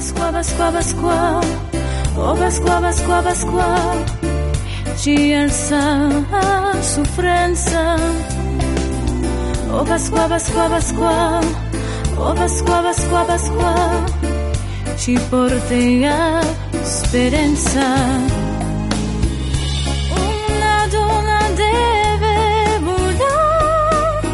squabba, squabba, squab. Oba, squabba, squabba, squab. Cielsa, sufrenza. Oba, squabba, Ci speranza. Una donna deve volare.